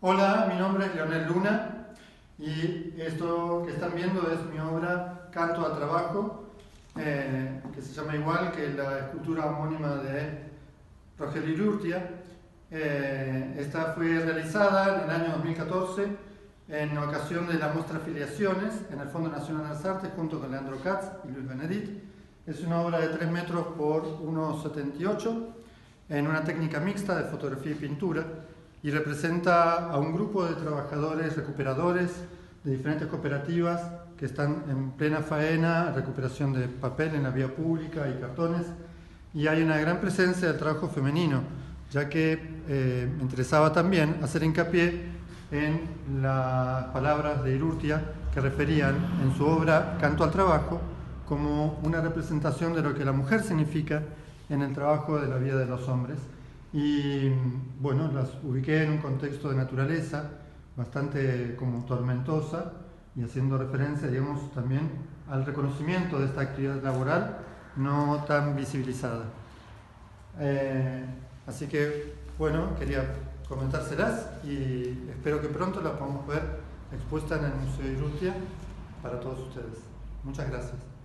Hola, mi nombre es Leonel Luna y esto que están viendo es mi obra Canto a Trabajo, eh, que se llama igual que la escultura homónima de Rogelio Irurtia. Eh, esta fue realizada en el año 2014 en ocasión de la muestra Afiliaciones en el Fondo Nacional de las Artes junto con Leandro Katz y Luis Benedit. Es una obra de 3 metros por 1,78 en una técnica mixta de fotografía y pintura y representa a un grupo de trabajadores recuperadores de diferentes cooperativas que están en plena faena, recuperación de papel en la vía pública y cartones, y hay una gran presencia del trabajo femenino, ya que eh, me interesaba también hacer hincapié en las palabras de Irurtia que referían en su obra Canto al Trabajo como una representación de lo que la mujer significa en el trabajo de la vida de los hombres. Y bueno, las ubiqué en un contexto de naturaleza bastante como tormentosa y haciendo referencia, digamos, también al reconocimiento de esta actividad laboral no tan visibilizada. Eh, así que, bueno, quería comentárselas y espero que pronto las podamos ver expuesta en el Museo de Irutia para todos ustedes. Muchas gracias.